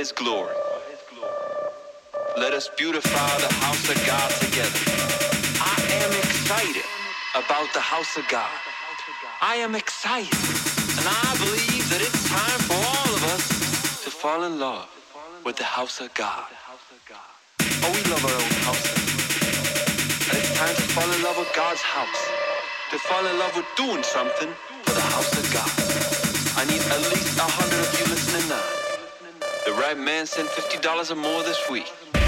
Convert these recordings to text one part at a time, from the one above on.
His glory. Let us beautify the house of God together. I am excited about the house of God. I am excited. And I believe that it's time for all of us to fall in love with the house of God. Oh, we love our own house. And it's time to fall in love with God's house. To fall in love with doing something for the house of God. I need at least a hundred of you listening now. The right man sent $50 or more this week.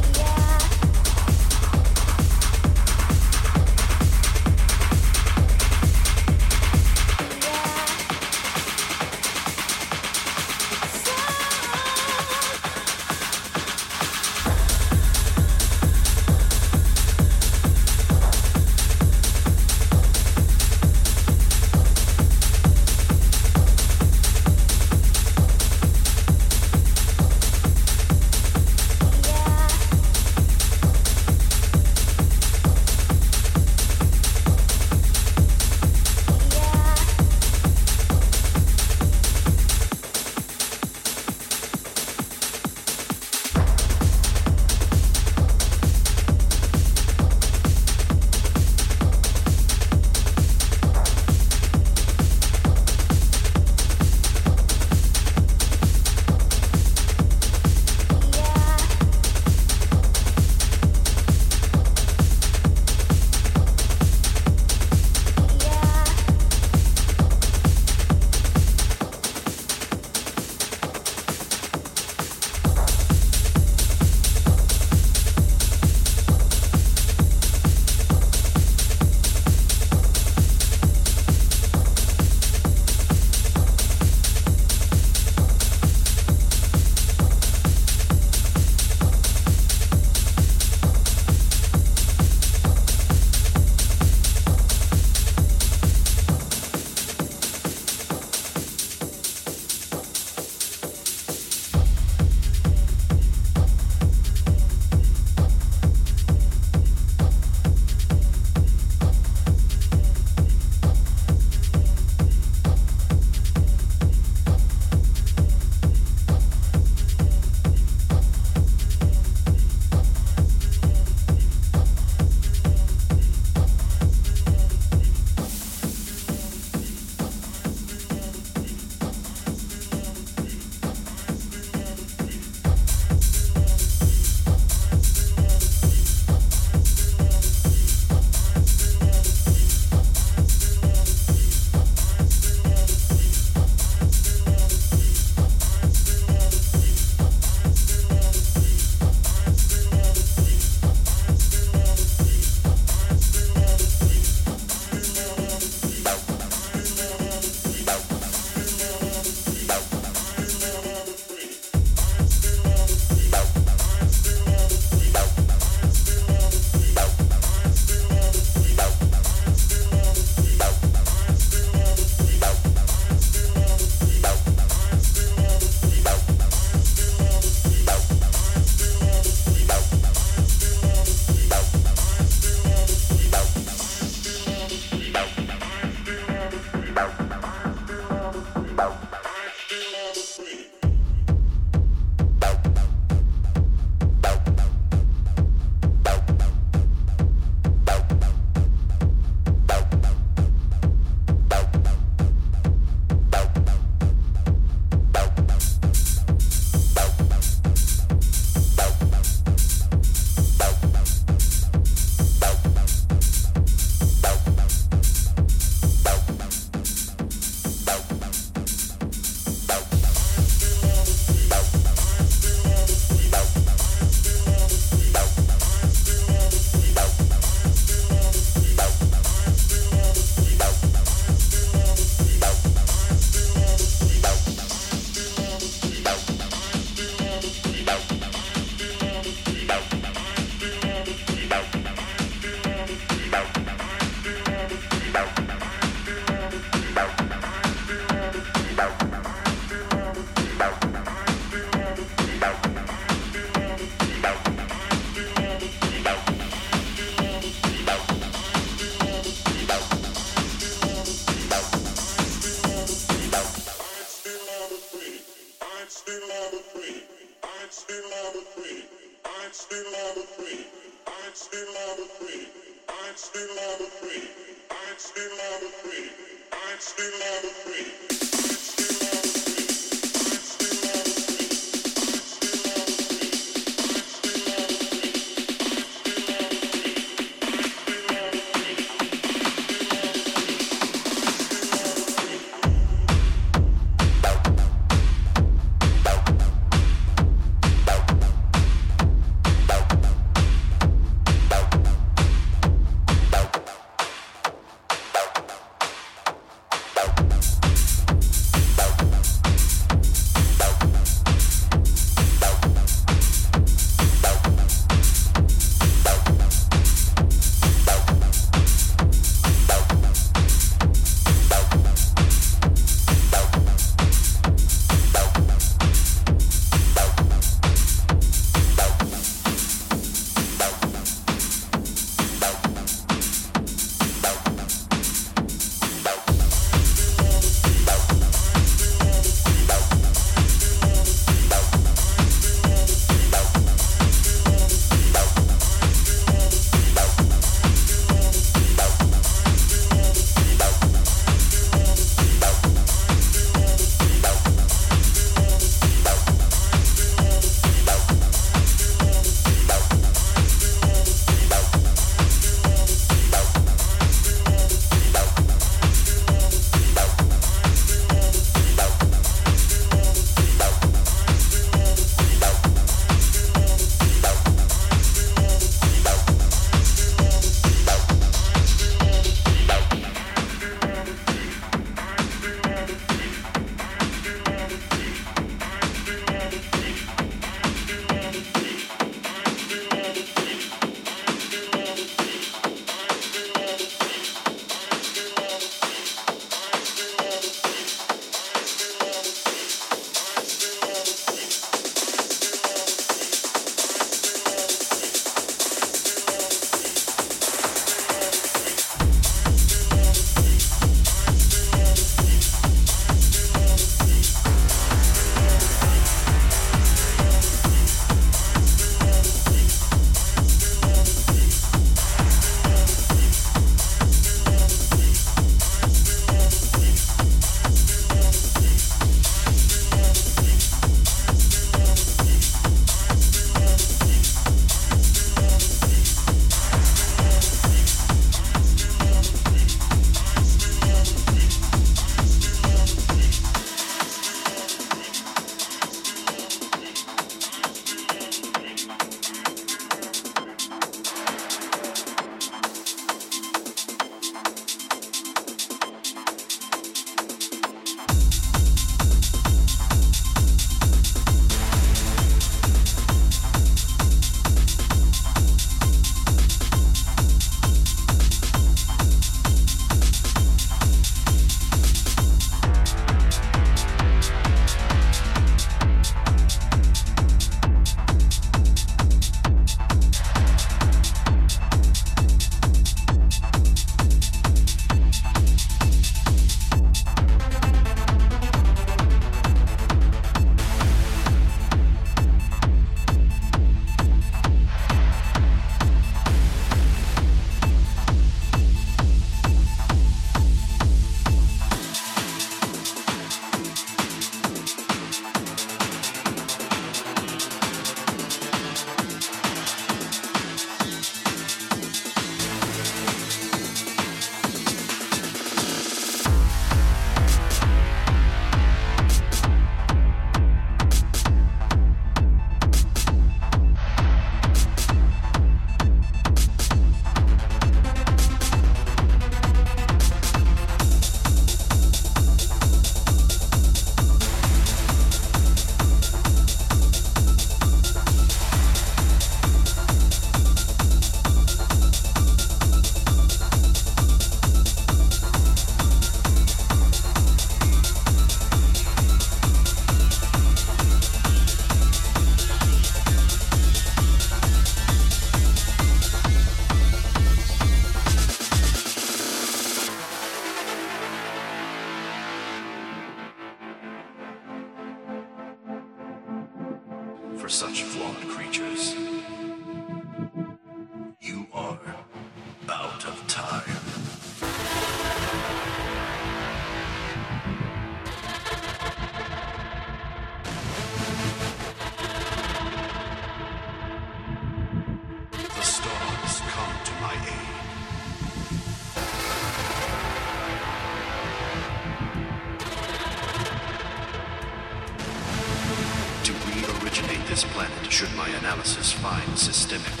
Analysis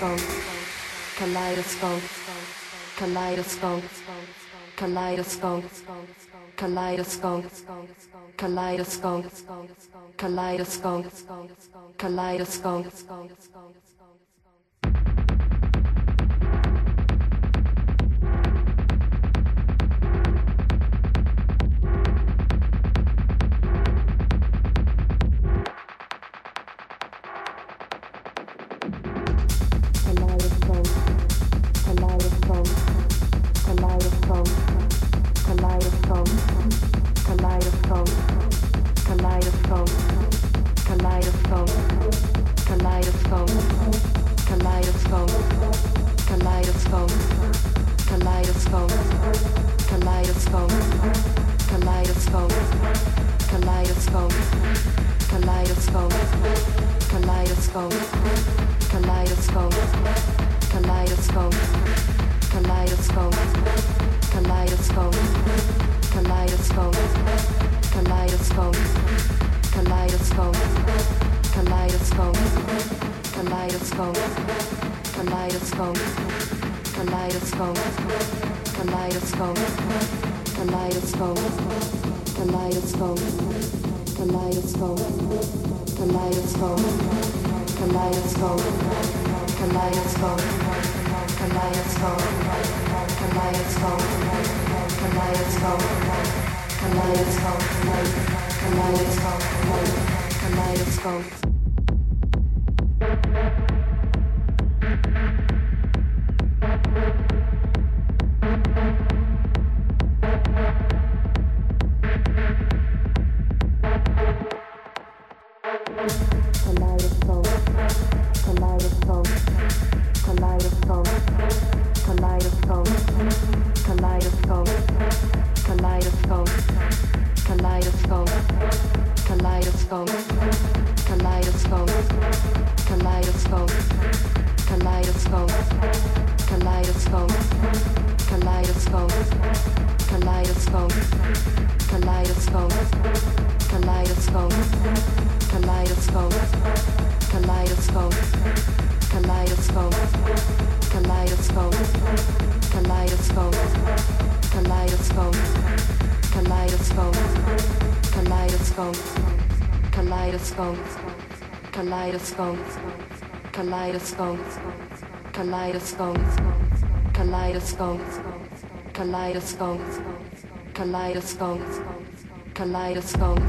kaleidoscope, kaleidoscope, kaleidoscope, kaleidoscope, kaleidoscope, kaleidoscope, kaleidoscope, kaleidoscope. kaleidoscope, kaleidoscope, kaleidoscope, kaleidoscope, kaleidoscope, kaleidoscope, kaleidoscope, kaleidoscope, kaleidoscope, kaleidoscope, kaleidoscope, kaleidoscope, kaleidoscope. kaleidoscope, kaleidoscope, kaleidoscope, kaleidoscope, kaleidoscope, kaleidoscope, kaleidoscope, kaleidoscope,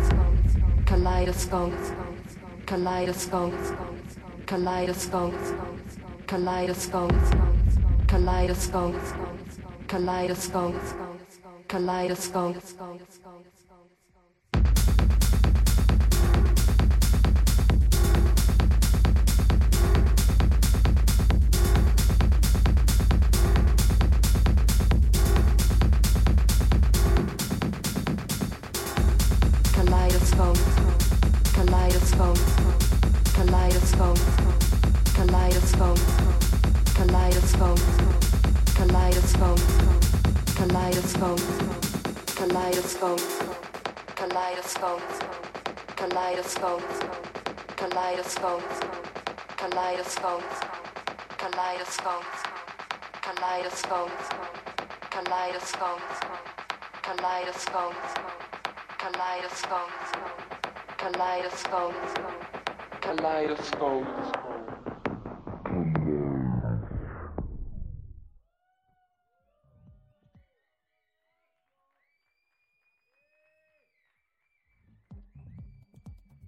kaleidoscope, kaleidoscope. kaleidoscope, kaleidoscope, kaleidoscope, kaleidoscope, kaleidoscope, kaleidoscope, kaleidoscope, kaleidoscope, kaleidoscope, kaleidoscope, kaleidoscope, kaleidoscope, kaleidoscope, kaleidoscope, kaleidoscope, kaleidoscope kaleidoscope, kaleidoscope.